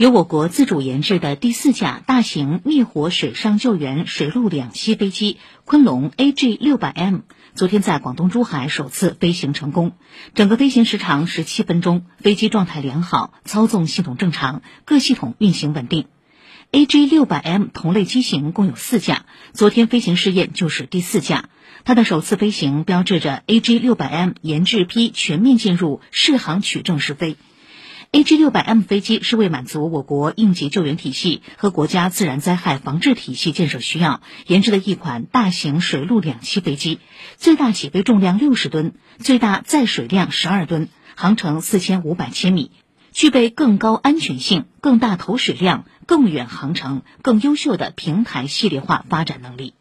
由我国自主研制的第四架大型灭火水上救援水陆两栖飞机“昆龙 AG 六百 M”，昨天在广东珠海首次飞行成功。整个飞行时长十七分钟，飞机状态良好，操纵系统正常，各系统运行稳定。AG 六百 M 同类机型共有四架，昨天飞行试验就是第四架。它的首次飞行标志着 AG 六百 M 研制批全面进入试航取证试飞。AG 六百 M 飞机是为满足我国应急救援体系和国家自然灾害防治体系建设需要研制的一款大型水陆两栖飞机，最大起飞重量六十吨，最大载水量十二吨，航程四千五百千米，具备更高安全性、更大投水量、更远航程、更优秀的平台系列化发展能力。